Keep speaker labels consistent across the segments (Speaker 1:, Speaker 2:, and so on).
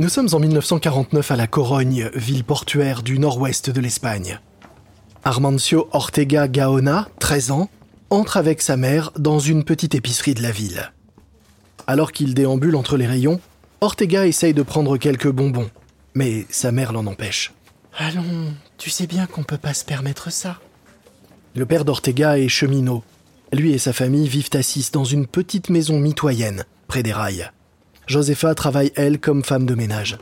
Speaker 1: Nous sommes en 1949 à La Corogne, ville portuaire du nord-ouest de l'Espagne. Armancio Ortega Gaona, 13 ans, entre avec sa mère dans une petite épicerie de la ville. Alors qu'il déambule entre les rayons, Ortega essaye de prendre quelques bonbons, mais sa mère l'en empêche.
Speaker 2: Allons, tu sais bien qu'on peut pas se permettre ça.
Speaker 1: Le père d'Ortega est cheminot. Lui et sa famille vivent assis dans une petite maison mitoyenne, près des rails. Josefa travaille, elle, comme femme de ménage.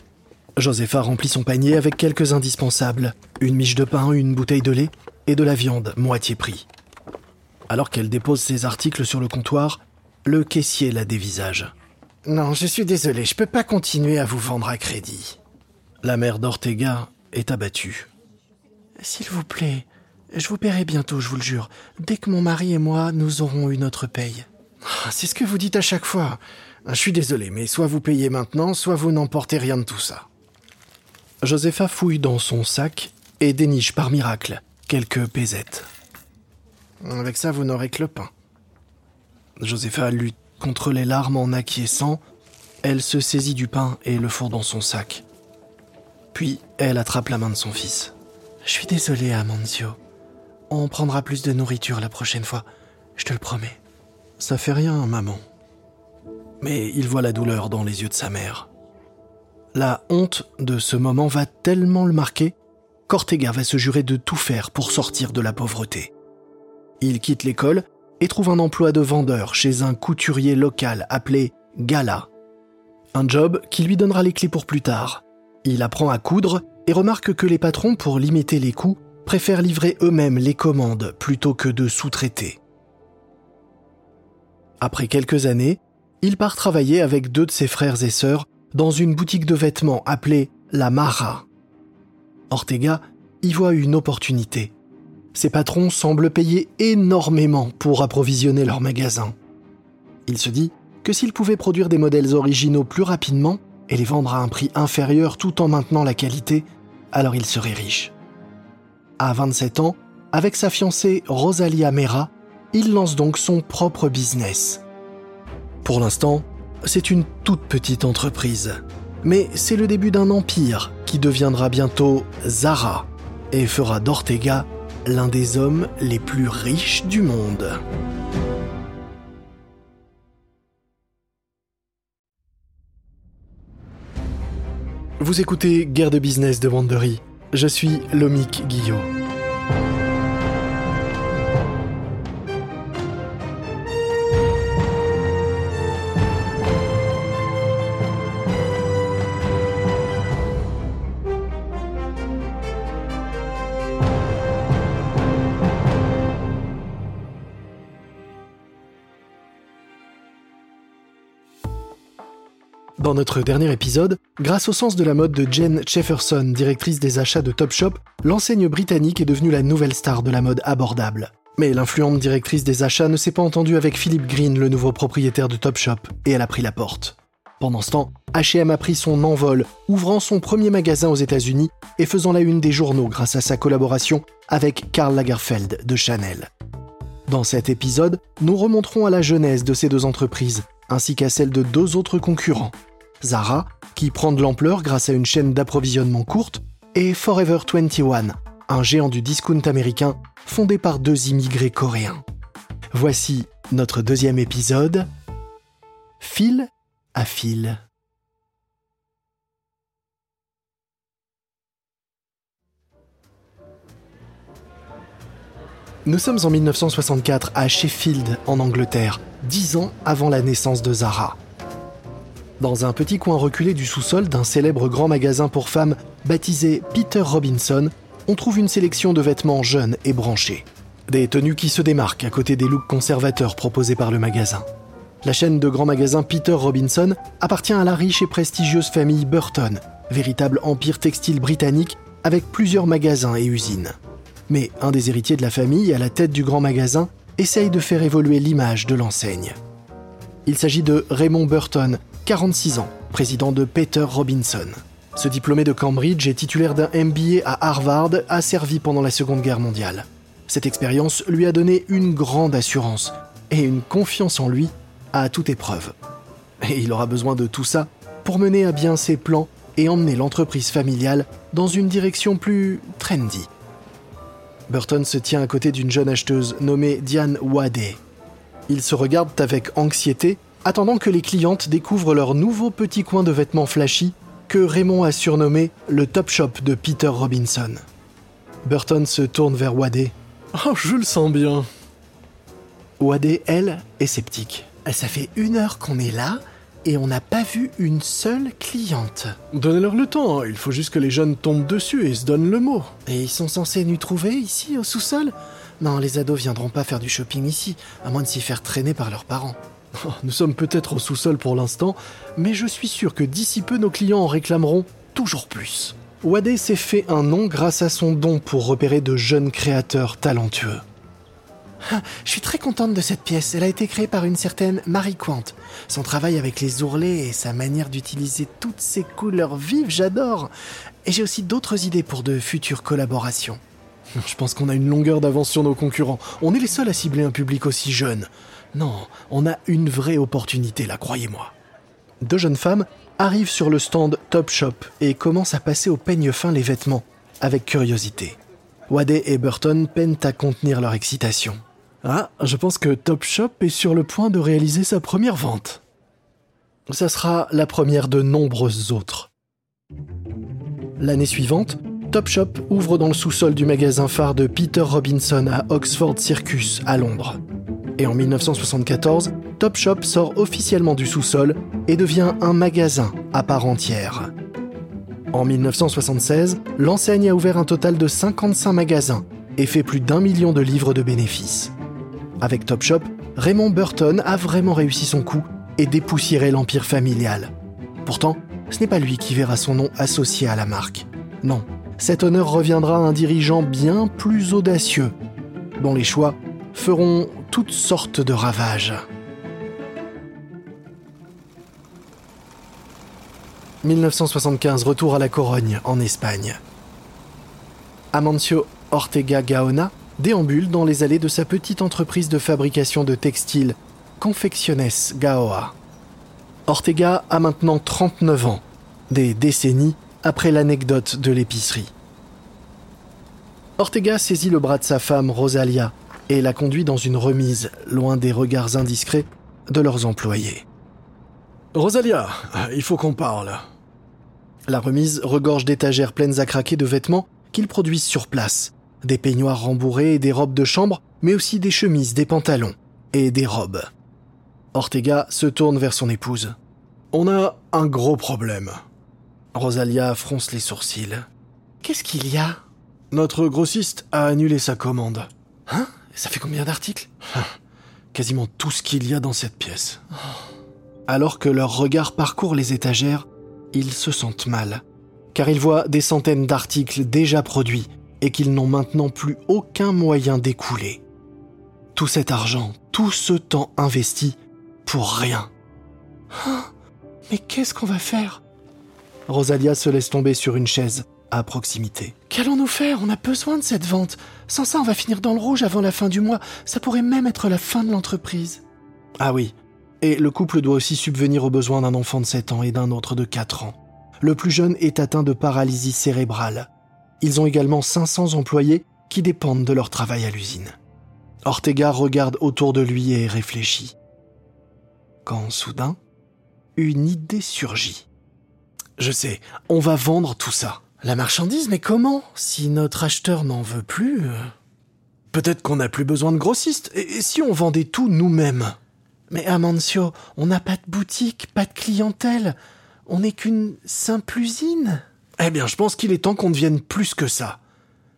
Speaker 1: Josefa remplit son panier avec quelques indispensables, une miche de pain, une bouteille de lait et de la viande, moitié prix. Alors qu'elle dépose ses articles sur le comptoir, le caissier la dévisage.
Speaker 2: Non, je suis désolé, je peux pas continuer à vous vendre à crédit.
Speaker 1: La mère d'Ortega est abattue.
Speaker 2: S'il vous plaît, je vous paierai bientôt, je vous le jure, dès que mon mari et moi nous aurons eu notre paye.
Speaker 1: Ah, c'est ce que vous dites à chaque fois. Je suis désolé, mais soit vous payez maintenant, soit vous n'emportez rien de tout ça. Josepha fouille dans son sac et déniche par miracle quelques pézettes.
Speaker 2: Avec ça, vous n'aurez que le pain.
Speaker 1: Josepha lutte contre les larmes en acquiesçant. Elle se saisit du pain et le fourre dans son sac. Puis elle attrape la main de son fils.
Speaker 2: Je suis désolé, Amanzio. On prendra plus de nourriture la prochaine fois, je te le promets.
Speaker 1: Ça fait rien, maman. Mais il voit la douleur dans les yeux de sa mère. La honte de ce moment va tellement le marquer qu'Ortega va se jurer de tout faire pour sortir de la pauvreté. Il quitte l'école et trouve un emploi de vendeur chez un couturier local appelé Gala. Un job qui lui donnera les clés pour plus tard. Il apprend à coudre et remarque que les patrons, pour limiter les coûts, préfèrent livrer eux-mêmes les commandes plutôt que de sous-traiter. Après quelques années, il part travailler avec deux de ses frères et sœurs dans une boutique de vêtements appelée La Mara. Ortega y voit une opportunité. Ses patrons semblent payer énormément pour approvisionner leur magasin. Il se dit que s'il pouvait produire des modèles originaux plus rapidement et les vendre à un prix inférieur tout en maintenant la qualité, alors il serait riche. À 27 ans, avec sa fiancée Rosalia Mera, il lance donc son propre business. Pour l'instant, c'est une toute petite entreprise, mais c'est le début d'un empire qui deviendra bientôt Zara et fera d'Ortega l'un des hommes les plus riches du monde. Vous écoutez Guerre de business de Wandery. Je suis Lomic Guillot. Dans notre dernier épisode, grâce au sens de la mode de Jen Jefferson, directrice des achats de Topshop, l'enseigne britannique est devenue la nouvelle star de la mode abordable. Mais l'influente directrice des achats ne s'est pas entendue avec Philip Green, le nouveau propriétaire de Topshop, et elle a pris la porte. Pendant ce temps, H&M a pris son envol, ouvrant son premier magasin aux États-Unis et faisant la une des journaux grâce à sa collaboration avec Karl Lagerfeld de Chanel. Dans cet épisode, nous remonterons à la genèse de ces deux entreprises, ainsi qu'à celle de deux autres concurrents, Zara, qui prend de l'ampleur grâce à une chaîne d'approvisionnement courte, et Forever 21, un géant du discount américain fondé par deux immigrés coréens. Voici notre deuxième épisode, Fil à fil. Nous sommes en 1964 à Sheffield, en Angleterre, dix ans avant la naissance de Zara. Dans un petit coin reculé du sous-sol d'un célèbre grand magasin pour femmes baptisé Peter Robinson, on trouve une sélection de vêtements jeunes et branchés. Des tenues qui se démarquent à côté des looks conservateurs proposés par le magasin. La chaîne de grands magasins Peter Robinson appartient à la riche et prestigieuse famille Burton, véritable empire textile britannique avec plusieurs magasins et usines. Mais un des héritiers de la famille, à la tête du grand magasin, essaye de faire évoluer l'image de l'enseigne. Il s'agit de Raymond Burton, 46 ans, président de Peter Robinson. Ce diplômé de Cambridge et titulaire d'un MBA à Harvard a servi pendant la Seconde Guerre mondiale. Cette expérience lui a donné une grande assurance et une confiance en lui à toute épreuve. Et il aura besoin de tout ça pour mener à bien ses plans et emmener l'entreprise familiale dans une direction plus trendy. Burton se tient à côté d'une jeune acheteuse nommée Diane Wade. Ils se regardent avec anxiété, attendant que les clientes découvrent leur nouveau petit coin de vêtements flashy que Raymond a surnommé le Top Shop de Peter Robinson. Burton se tourne vers Wade.
Speaker 2: Oh, je le sens bien.
Speaker 1: Wade, elle, est sceptique.
Speaker 2: Ça fait une heure qu'on est là et on n'a pas vu une seule cliente.
Speaker 1: Donnez-leur le temps, il faut juste que les jeunes tombent dessus et se donnent le mot.
Speaker 2: Et ils sont censés nous trouver ici, au sous-sol? Non, les ados viendront pas faire du shopping ici, à moins de s'y faire traîner par leurs parents.
Speaker 1: Oh, nous sommes peut-être au sous-sol pour l'instant, mais je suis sûr que d'ici peu nos clients en réclameront toujours plus. Wade s'est fait un nom grâce à son don pour repérer de jeunes créateurs talentueux.
Speaker 2: Ah, je suis très contente de cette pièce. Elle a été créée par une certaine Marie Quant. Son travail avec les ourlets et sa manière d'utiliser toutes ces couleurs vives, j'adore. Et j'ai aussi d'autres idées pour de futures collaborations.
Speaker 1: Je pense qu'on a une longueur d'avance sur nos concurrents. On est les seuls à cibler un public aussi jeune. Non, on a une vraie opportunité là, croyez-moi. Deux jeunes femmes arrivent sur le stand Top Shop et commencent à passer au peigne fin les vêtements, avec curiosité. Wade et Burton peinent à contenir leur excitation. Ah, je pense que Top Shop est sur le point de réaliser sa première vente. Ça sera la première de nombreuses autres. L'année suivante, Top Shop ouvre dans le sous-sol du magasin phare de Peter Robinson à Oxford Circus, à Londres. Et en 1974, Top Shop sort officiellement du sous-sol et devient un magasin à part entière. En 1976, l'enseigne a ouvert un total de 55 magasins et fait plus d'un million de livres de bénéfices. Avec Topshop, Raymond Burton a vraiment réussi son coup et dépoussiéré l'empire familial. Pourtant, ce n'est pas lui qui verra son nom associé à la marque. Non, cet honneur reviendra à un dirigeant bien plus audacieux, dont les choix feront toutes sortes de ravages. 1975, retour à la Corogne, en Espagne. Amancio Ortega Gaona déambule dans les allées de sa petite entreprise de fabrication de textiles, Confecciones Gaoa. Ortega a maintenant 39 ans, des décennies après l'anecdote de l'épicerie. Ortega saisit le bras de sa femme, Rosalia, et la conduit dans une remise, loin des regards indiscrets de leurs employés. Rosalia, il faut qu'on parle. La remise regorge d'étagères pleines à craquer de vêtements qu'ils produisent sur place, des peignoirs rembourrés et des robes de chambre, mais aussi des chemises, des pantalons et des robes. Ortega se tourne vers son épouse. On a un gros problème. Rosalia fronce les sourcils.
Speaker 2: Qu'est-ce qu'il y a?
Speaker 1: Notre grossiste a annulé sa commande.
Speaker 2: Hein? Ça fait combien d'articles
Speaker 1: Quasiment tout ce qu'il y a dans cette pièce. Alors que leur regard parcourt les étagères, ils se sentent mal, car ils voient des centaines d'articles déjà produits et qu'ils n'ont maintenant plus aucun moyen d'écouler. Tout cet argent, tout ce temps investi, pour rien.
Speaker 2: Ah, mais qu'est-ce qu'on va faire?
Speaker 1: Rosalia se laisse tomber sur une chaise à proximité.
Speaker 2: Qu'allons-nous faire? On a besoin de cette vente. Sans ça, on va finir dans le rouge avant la fin du mois. Ça pourrait même être la fin de l'entreprise.
Speaker 1: Ah oui. Et le couple doit aussi subvenir aux besoins d'un enfant de 7 ans et d'un autre de 4 ans. Le plus jeune est atteint de paralysie cérébrale. Ils ont également 500 employés qui dépendent de leur travail à l'usine. Ortega regarde autour de lui et réfléchit. Quand soudain, une idée surgit. Je sais, on va vendre tout ça.
Speaker 2: La marchandise, mais comment Si notre acheteur n'en veut plus... Euh.
Speaker 1: Peut-être qu'on n'a plus besoin de grossistes. Et si on vendait tout nous-mêmes?
Speaker 2: Mais Amancio, on n'a pas de boutique, pas de clientèle. On n'est qu'une simple usine.
Speaker 1: Eh bien, je pense qu'il est temps qu'on devienne plus que ça.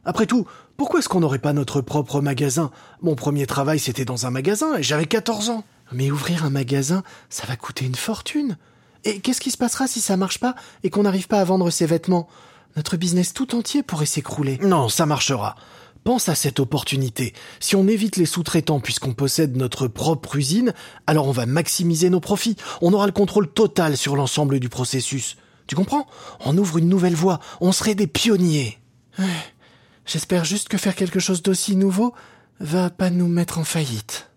Speaker 1: Après tout, pourquoi est-ce qu'on n'aurait pas notre propre magasin? Mon premier travail, c'était dans un magasin et j'avais 14 ans.
Speaker 2: Mais ouvrir un magasin, ça va coûter une fortune. Et qu'est-ce qui se passera si ça marche pas et qu'on n'arrive pas à vendre ses vêtements? Notre business tout entier pourrait s'écrouler.
Speaker 1: Non, ça marchera. Pense à cette opportunité. Si on évite les sous-traitants puisqu'on possède notre propre usine, alors on va maximiser nos profits. On aura le contrôle total sur l'ensemble du processus. Tu comprends? On ouvre une nouvelle voie, on serait des pionniers.
Speaker 2: J'espère juste que faire quelque chose d'aussi nouveau va pas nous mettre en faillite.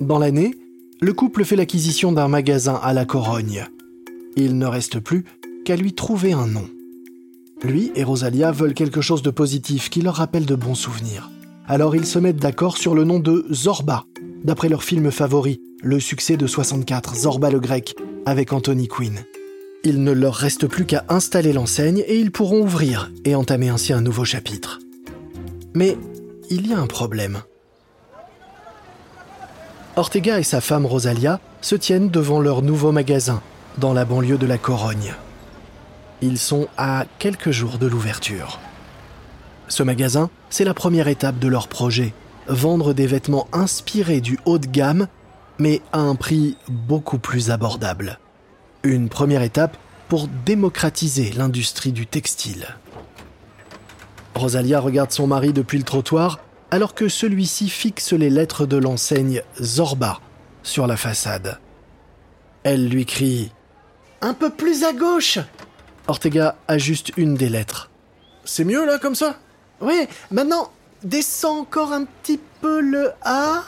Speaker 1: Dans l'année, le couple fait l'acquisition d'un magasin à la Corogne. Il ne reste plus qu'à lui trouver un nom. Lui et Rosalia veulent quelque chose de positif qui leur rappelle de bons souvenirs. Alors ils se mettent d'accord sur le nom de Zorba, d'après leur film favori, le succès de 64, Zorba le Grec, avec Anthony Quinn. Il ne leur reste plus qu'à installer l'enseigne et ils pourront ouvrir et entamer ainsi un nouveau chapitre. Mais il y a un problème. Ortega et sa femme Rosalia se tiennent devant leur nouveau magasin, dans la banlieue de la Corogne. Ils sont à quelques jours de l'ouverture. Ce magasin, c'est la première étape de leur projet, vendre des vêtements inspirés du haut de gamme, mais à un prix beaucoup plus abordable. Une première étape pour démocratiser l'industrie du textile. Rosalia regarde son mari depuis le trottoir alors que celui-ci fixe les lettres de l'enseigne Zorba sur la façade. Elle lui crie ⁇ Un peu plus à gauche !⁇ Ortega ajuste une des lettres.
Speaker 2: C'est mieux là comme ça?
Speaker 1: Oui, maintenant, descends encore un petit peu le A.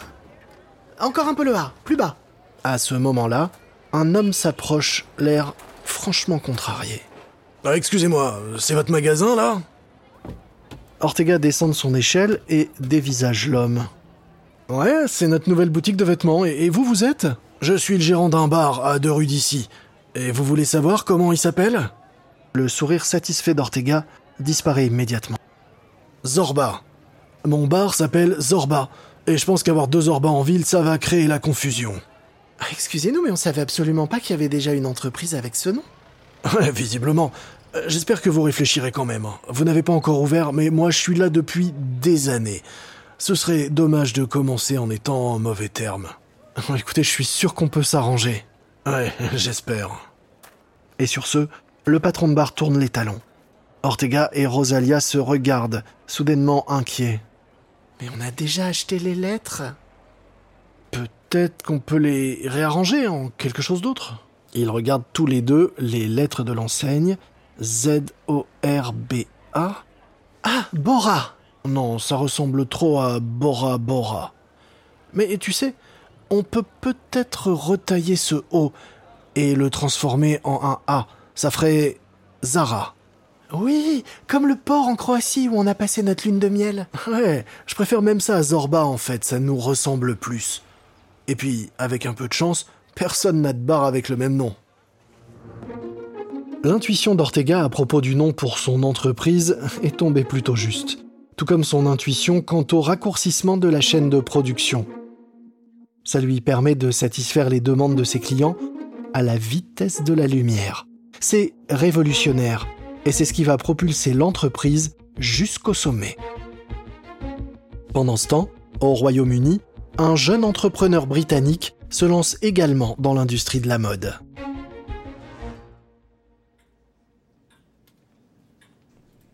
Speaker 1: Encore un peu le A, plus bas. À ce moment-là, un homme s'approche, l'air franchement contrarié.
Speaker 2: Ah, excusez-moi, c'est votre magasin là?
Speaker 1: Ortega descend de son échelle et dévisage l'homme.
Speaker 2: Ouais, c'est notre nouvelle boutique de vêtements. Et, vous, vous êtes? Je suis le gérant d'un bar à deux rues d'ici. Et vous voulez savoir comment il s'appelle?
Speaker 1: Le sourire satisfait d'Ortega disparaît immédiatement.
Speaker 2: Zorba. Mon bar s'appelle Zorba. Et je pense qu'avoir deux Zorba en ville, ça va créer la confusion.
Speaker 1: Ah, excusez-nous, mais on savait absolument pas qu'il y avait déjà une entreprise avec ce nom.
Speaker 2: Ouais, visiblement. Euh, j'espère que vous réfléchirez quand même. Vous n'avez pas encore ouvert, mais moi je suis là depuis des années. Ce serait dommage de commencer en étant en mauvais terme.
Speaker 1: Écoutez, je suis sûr qu'on peut s'arranger.
Speaker 2: Ouais, j'espère.
Speaker 1: Et sur ce, le patron de bar tourne les talons. Ortega et Rosalia se regardent, soudainement inquiets.
Speaker 2: Mais on a déjà acheté les lettres Peut-être qu'on peut les réarranger en quelque chose d'autre
Speaker 1: Ils regardent tous les deux les lettres de l'enseigne Z-O-R-B-A.
Speaker 2: Ah, Bora
Speaker 1: Non, ça ressemble trop à Bora Bora.
Speaker 2: Mais tu sais, on peut peut-être retailler ce O et le transformer en un A. Ça ferait Zara.
Speaker 1: Oui, comme le port en Croatie où on a passé notre lune de miel.
Speaker 2: Ouais, je préfère même ça à Zorba en fait, ça nous ressemble plus. Et puis, avec un peu de chance, personne n'a de bar avec le même nom.
Speaker 1: L'intuition d'Ortega à propos du nom pour son entreprise est tombée plutôt juste, tout comme son intuition quant au raccourcissement de la chaîne de production. Ça lui permet de satisfaire les demandes de ses clients à la vitesse de la lumière. C'est révolutionnaire et c'est ce qui va propulser l'entreprise jusqu'au sommet. Pendant ce temps, au Royaume-Uni, un jeune entrepreneur britannique se lance également dans l'industrie de la mode.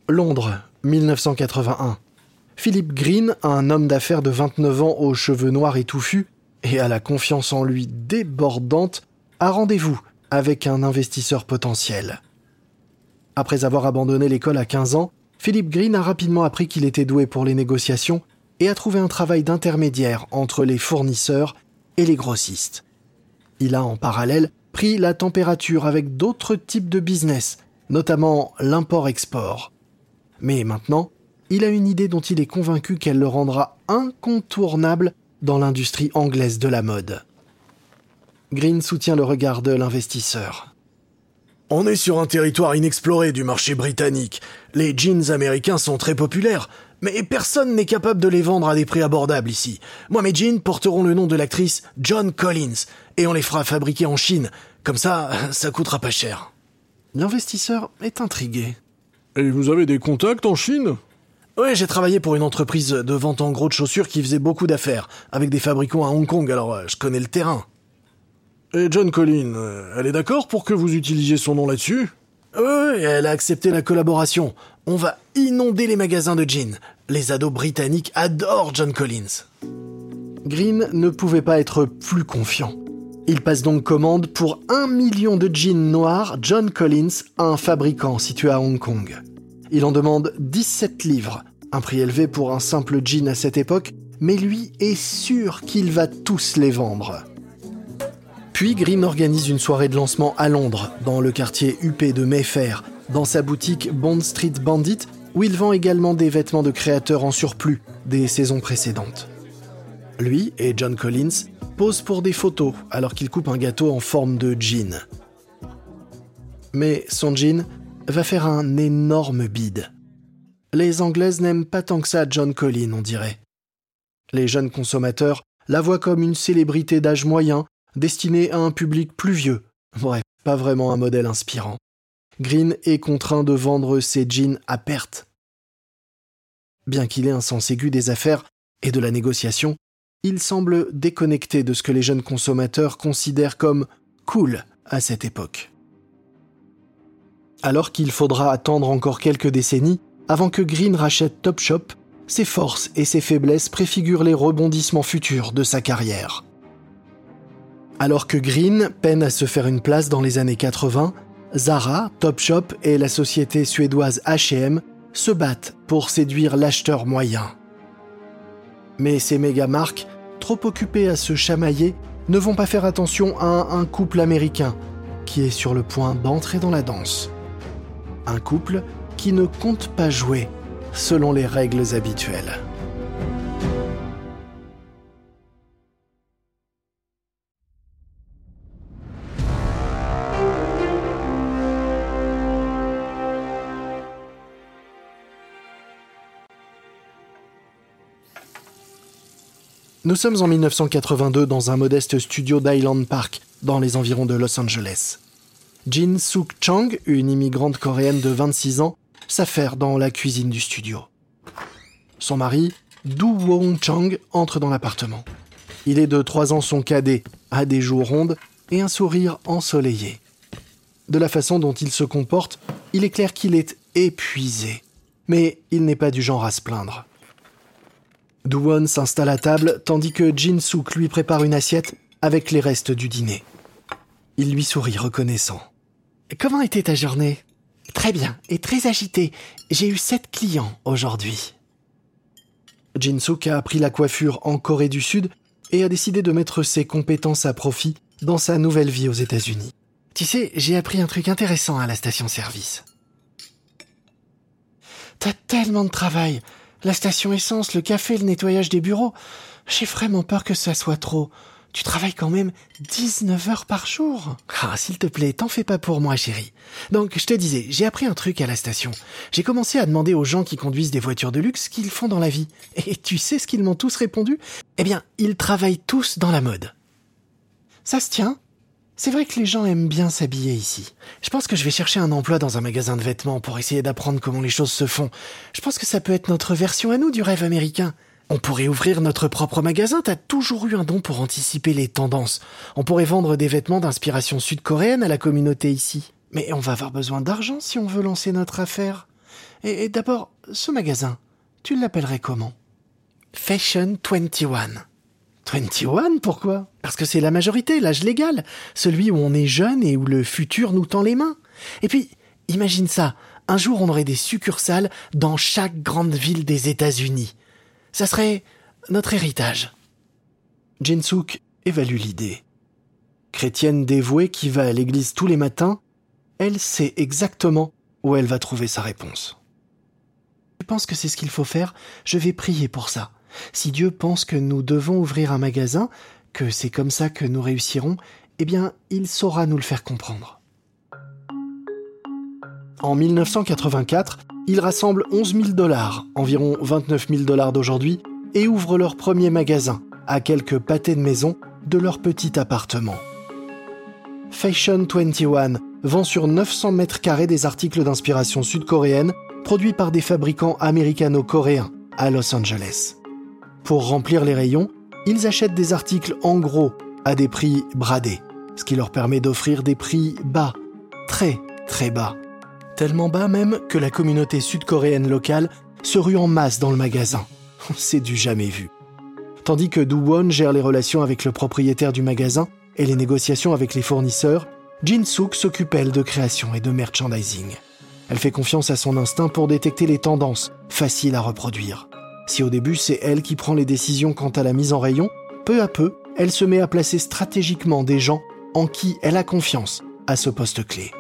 Speaker 1: Londres, 1981. Philip Green, un homme d'affaires de 29 ans aux cheveux noirs et touffus, et à la confiance en lui débordante, a rendez-vous avec un investisseur potentiel. Après avoir abandonné l'école à 15 ans, Philip Green a rapidement appris qu'il était doué pour les négociations et a trouvé un travail d'intermédiaire entre les fournisseurs et les grossistes. Il a en parallèle pris la température avec d'autres types de business, notamment l'import-export. Mais maintenant, il a une idée dont il est convaincu qu'elle le rendra incontournable dans l'industrie anglaise de la mode. Green soutient le regard de l'investisseur.
Speaker 2: On est sur un territoire inexploré du marché britannique. Les jeans américains sont très populaires, mais personne n'est capable de les vendre à des prix abordables ici. Moi, mes jeans porteront le nom de l'actrice John Collins, et on les fera fabriquer en Chine. Comme ça, ça coûtera pas cher.
Speaker 1: L'investisseur est intrigué.
Speaker 2: Et vous avez des contacts en Chine? Ouais, j'ai travaillé pour une entreprise de vente en gros de chaussures qui faisait beaucoup d'affaires, avec des fabricants à Hong Kong, alors euh, je connais le terrain. Et John Collins, euh, elle est d'accord pour que vous utilisiez son nom là-dessus Oui, elle a accepté la collaboration. On va inonder les magasins de jeans. Les ados britanniques adorent John Collins.
Speaker 1: Green ne pouvait pas être plus confiant. Il passe donc commande pour un million de jeans noirs John Collins à un fabricant situé à Hong Kong. Il en demande 17 livres, un prix élevé pour un simple jean à cette époque, mais lui est sûr qu'il va tous les vendre. Puis Green organise une soirée de lancement à Londres, dans le quartier huppé de Mayfair, dans sa boutique Bond Street Bandit, où il vend également des vêtements de créateurs en surplus des saisons précédentes. Lui et John Collins posent pour des photos alors qu'il coupe un gâteau en forme de jean. Mais son jean va faire un énorme bide. Les Anglaises n'aiment pas tant que ça John Collins, on dirait. Les jeunes consommateurs la voient comme une célébrité d'âge moyen, destinée à un public plus vieux. Bref, pas vraiment un modèle inspirant. Green est contraint de vendre ses jeans à perte. Bien qu'il ait un sens aigu des affaires et de la négociation, il semble déconnecté de ce que les jeunes consommateurs considèrent comme cool à cette époque. Alors qu'il faudra attendre encore quelques décennies avant que Green rachète Topshop, ses forces et ses faiblesses préfigurent les rebondissements futurs de sa carrière. Alors que Green peine à se faire une place dans les années 80, Zara, Topshop et la société suédoise H&M se battent pour séduire l'acheteur moyen. Mais ces méga marques, trop occupées à se chamailler, ne vont pas faire attention à un couple américain qui est sur le point d'entrer dans la danse. Un couple qui ne compte pas jouer selon les règles habituelles. Nous sommes en 1982 dans un modeste studio d'Island Park, dans les environs de Los Angeles. Jin Suk Chang, une immigrante coréenne de 26 ans, s'affaire dans la cuisine du studio. Son mari, Do Won Chang, entre dans l'appartement. Il est de 3 ans son cadet, a des joues rondes et un sourire ensoleillé. De la façon dont il se comporte, il est clair qu'il est épuisé. Mais il n'est pas du genre à se plaindre. Duwon s'installe à table tandis que Jin Suk lui prépare une assiette avec les restes du dîner. Il lui sourit reconnaissant.
Speaker 2: Comment était ta journée? Très bien et très agitée. J'ai eu sept clients aujourd'hui.
Speaker 1: Jin Suk a appris la coiffure en Corée du Sud et a décidé de mettre ses compétences à profit dans sa nouvelle vie aux États-Unis.
Speaker 2: Tu sais, j'ai appris un truc intéressant à la station-service. T'as tellement de travail. La station essence, le café, le nettoyage des bureaux. J'ai vraiment peur que ça soit trop. Tu travailles quand même 19 heures par jour. Ah, s'il te plaît, t'en fais pas pour moi, chérie. Donc, je te disais, j'ai appris un truc à la station. J'ai commencé à demander aux gens qui conduisent des voitures de luxe ce qu'ils font dans la vie. Et tu sais ce qu'ils m'ont tous répondu? Eh bien, ils travaillent tous dans la mode. Ça se tient c'est vrai que les gens aiment bien s'habiller ici. Je pense que je vais chercher un emploi dans un magasin de vêtements pour essayer d'apprendre comment les choses se font. Je pense que ça peut être notre version à nous du rêve américain. On pourrait ouvrir notre propre magasin, t'as toujours eu un don pour anticiper les tendances. On pourrait vendre des vêtements d'inspiration sud-coréenne à la communauté ici. Mais on va avoir besoin d'argent si on veut lancer notre affaire. Et, d'abord, ce magasin, tu l'appellerais comment? Fashion 21. 21 Pourquoi? Parce que c'est la majorité, l'âge légal, celui où on est jeune et où le futur nous tend les mains. Et puis, imagine ça, un jour on aurait des succursales dans chaque grande ville des États-Unis. Ça serait notre héritage.
Speaker 1: Jinsuk évalue l'idée. Chrétienne dévouée qui va à l'église tous les matins, elle sait exactement où elle va trouver sa réponse.
Speaker 2: Je pense que c'est ce qu'il faut faire, je vais prier pour ça. Si Dieu pense que nous devons ouvrir un magasin, que c'est comme ça que nous réussirons, eh bien, il saura nous le faire comprendre.
Speaker 1: En 1984, ils rassemblent 11 000 dollars, environ 29 000 dollars d'aujourd'hui, et ouvrent leur premier magasin, à quelques pâtés de maison de leur petit appartement. Fashion 21 vend sur 900 mètres carrés des articles d'inspiration sud-coréenne produits par des fabricants américano-coréens à Los Angeles. Pour remplir les rayons, ils achètent des articles en gros à des prix bradés, ce qui leur permet d'offrir des prix bas, très très bas. Tellement bas même que la communauté sud-coréenne locale se rue en masse dans le magasin. C'est du jamais vu. Tandis que Do-won gère les relations avec le propriétaire du magasin et les négociations avec les fournisseurs, Jin-suk s'occupe elle de création et de merchandising. Elle fait confiance à son instinct pour détecter les tendances, faciles à reproduire. Si au début c'est elle qui prend les décisions quant à la mise en rayon, peu à peu, elle se met à placer stratégiquement des gens en qui elle a confiance à ce poste clé.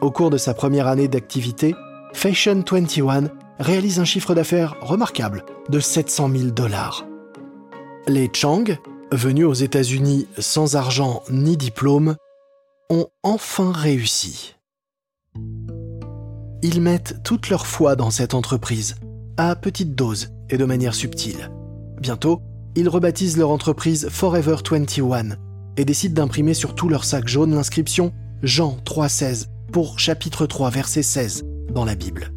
Speaker 1: Au cours de sa première année d'activité, Fashion 21 réalise un chiffre d'affaires remarquable de 700 000 dollars. Les Chang, venus aux États-Unis sans argent ni diplôme, ont enfin réussi. Ils mettent toute leur foi dans cette entreprise, à petite dose et de manière subtile. Bientôt, ils rebaptisent leur entreprise Forever 21 et décident d'imprimer sur tout leur sac jaune l'inscription Jean 3,16 pour chapitre 3, verset 16 dans la Bible.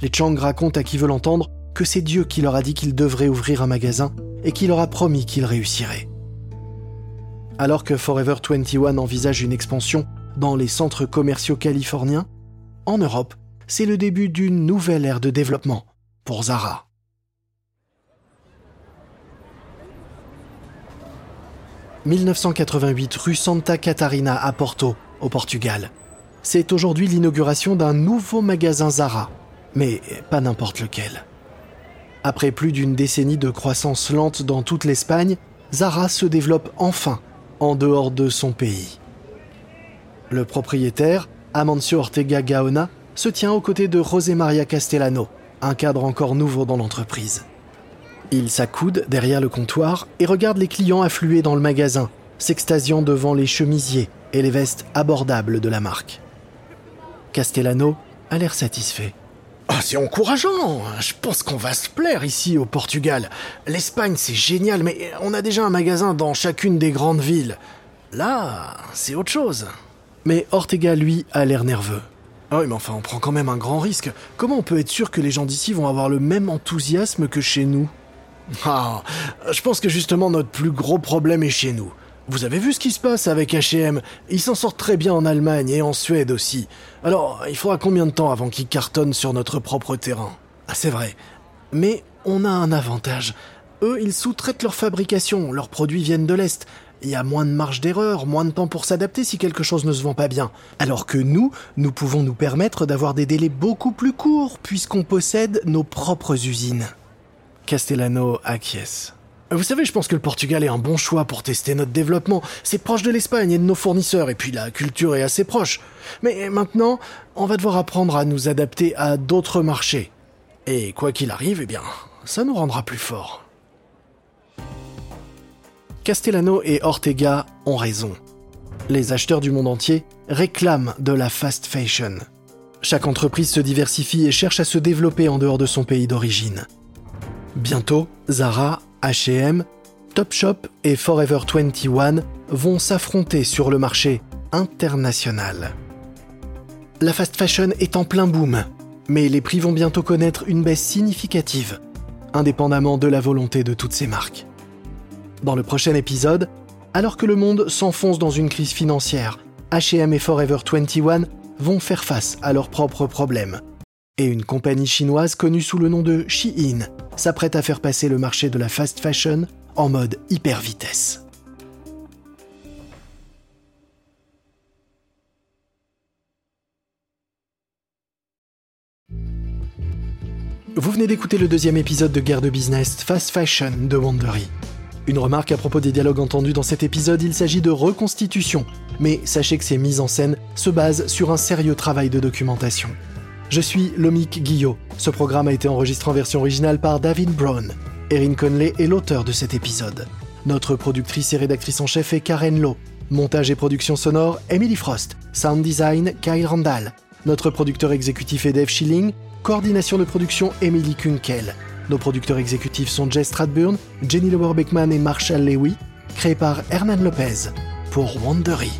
Speaker 1: Les Chang racontent à qui veut l'entendre que c'est Dieu qui leur a dit qu'ils devraient ouvrir un magasin et qui leur a promis qu'ils réussiraient. Alors que Forever 21 envisage une expansion dans les centres commerciaux californiens, en Europe, c'est le début d'une nouvelle ère de développement pour Zara. 1988 rue Santa Catarina à Porto, au Portugal. C'est aujourd'hui l'inauguration d'un nouveau magasin Zara, mais pas n'importe lequel. Après plus d'une décennie de croissance lente dans toute l'Espagne, Zara se développe enfin en dehors de son pays. Le propriétaire, Amancio Ortega Gaona, se tient aux côtés de José Maria Castellano, un cadre encore nouveau dans l'entreprise. Il s'accoude derrière le comptoir et regarde les clients affluer dans le magasin, s'extasiant devant les chemisiers et les vestes abordables de la marque. Castellano a l'air satisfait.
Speaker 2: Ah, c'est encourageant. Je pense qu'on va se plaire ici au Portugal. L'Espagne, c'est génial, mais on a déjà un magasin dans chacune des grandes villes. Là, c'est autre chose.
Speaker 1: Mais Ortega, lui, a l'air nerveux.
Speaker 2: Ah oui, mais enfin, on prend quand même un grand risque. Comment on peut être sûr que les gens d'ici vont avoir le même enthousiasme que chez nous? Ah, je pense que justement notre plus gros problème est chez nous. Vous avez vu ce qui se passe avec H&M Ils s'en sortent très bien en Allemagne et en Suède aussi. Alors, il faudra combien de temps avant qu'ils cartonnent sur notre propre terrain? Ah, c'est vrai. Mais on a un avantage. Eux, ils sous-traitent leur fabrication, leurs produits viennent de l'Est. Il y a moins de marge d'erreur, moins de temps pour s'adapter si quelque chose ne se vend pas bien. Alors que nous, nous pouvons nous permettre d'avoir des délais beaucoup plus courts puisqu'on possède nos propres usines.
Speaker 1: Castellano acquiesce.
Speaker 2: Vous savez, je pense que le Portugal est un bon choix pour tester notre développement. C'est proche de l'Espagne et de nos fournisseurs, et puis la culture est assez proche. Mais maintenant, on va devoir apprendre à nous adapter à d'autres marchés. Et quoi qu'il arrive, eh bien, ça nous rendra plus forts.
Speaker 1: Castellano et Ortega ont raison. Les acheteurs du monde entier réclament de la fast fashion. Chaque entreprise se diversifie et cherche à se développer en dehors de son pays d'origine. Bientôt, Zara HM, Topshop et Forever 21 vont s'affronter sur le marché international. La fast fashion est en plein boom, mais les prix vont bientôt connaître une baisse significative, indépendamment de la volonté de toutes ces marques. Dans le prochain épisode, alors que le monde s'enfonce dans une crise financière, HM et Forever 21 vont faire face à leurs propres problèmes. Et une compagnie chinoise connue sous le nom de Shein s'apprête à faire passer le marché de la fast fashion en mode hyper vitesse. Vous venez d'écouter le deuxième épisode de Guerre de Business Fast Fashion de Wandery. Une remarque à propos des dialogues entendus dans cet épisode, il s'agit de reconstitution, mais sachez que ces mises en scène se basent sur un sérieux travail de documentation. Je suis Lomik Guillot. Ce programme a été enregistré en version originale par David Brown. Erin Conley est l'auteur de cet épisode. Notre productrice et rédactrice en chef est Karen Lowe. Montage et production sonore, Emily Frost. Sound design, Kyle Randall. Notre producteur exécutif est Dave Schilling. Coordination de production, Emily Kunkel. Nos producteurs exécutifs sont Jess Stradburn, Jenny Lower Beckman et Marshall Lewy. Créé par Hernan Lopez. Pour Wandery.